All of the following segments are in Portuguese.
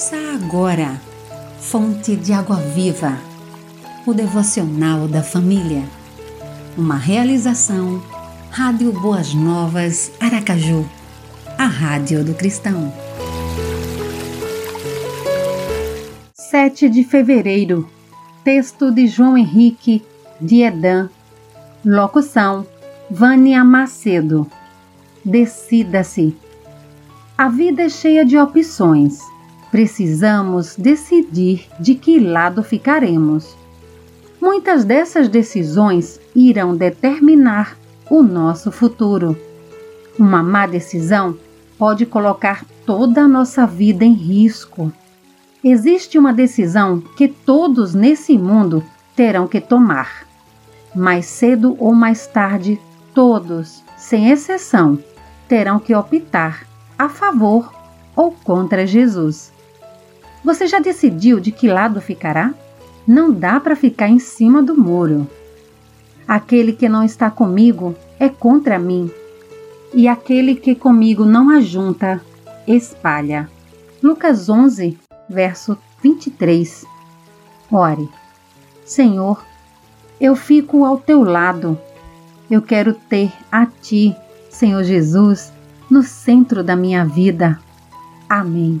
Ouça agora, Fonte de Água Viva, o devocional da família. Uma realização, Rádio Boas Novas, Aracaju, a Rádio do Cristão. 7 de fevereiro, texto de João Henrique de Edan, locução, Vânia Macedo. Decida-se. A vida é cheia de opções. Precisamos decidir de que lado ficaremos. Muitas dessas decisões irão determinar o nosso futuro. Uma má decisão pode colocar toda a nossa vida em risco. Existe uma decisão que todos nesse mundo terão que tomar. Mais cedo ou mais tarde, todos, sem exceção, terão que optar a favor ou contra Jesus. Você já decidiu de que lado ficará? Não dá para ficar em cima do muro. Aquele que não está comigo é contra mim, e aquele que comigo não ajunta, espalha. Lucas 11, verso 23. Ore, Senhor, eu fico ao teu lado. Eu quero ter a ti, Senhor Jesus, no centro da minha vida. Amém.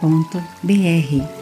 .br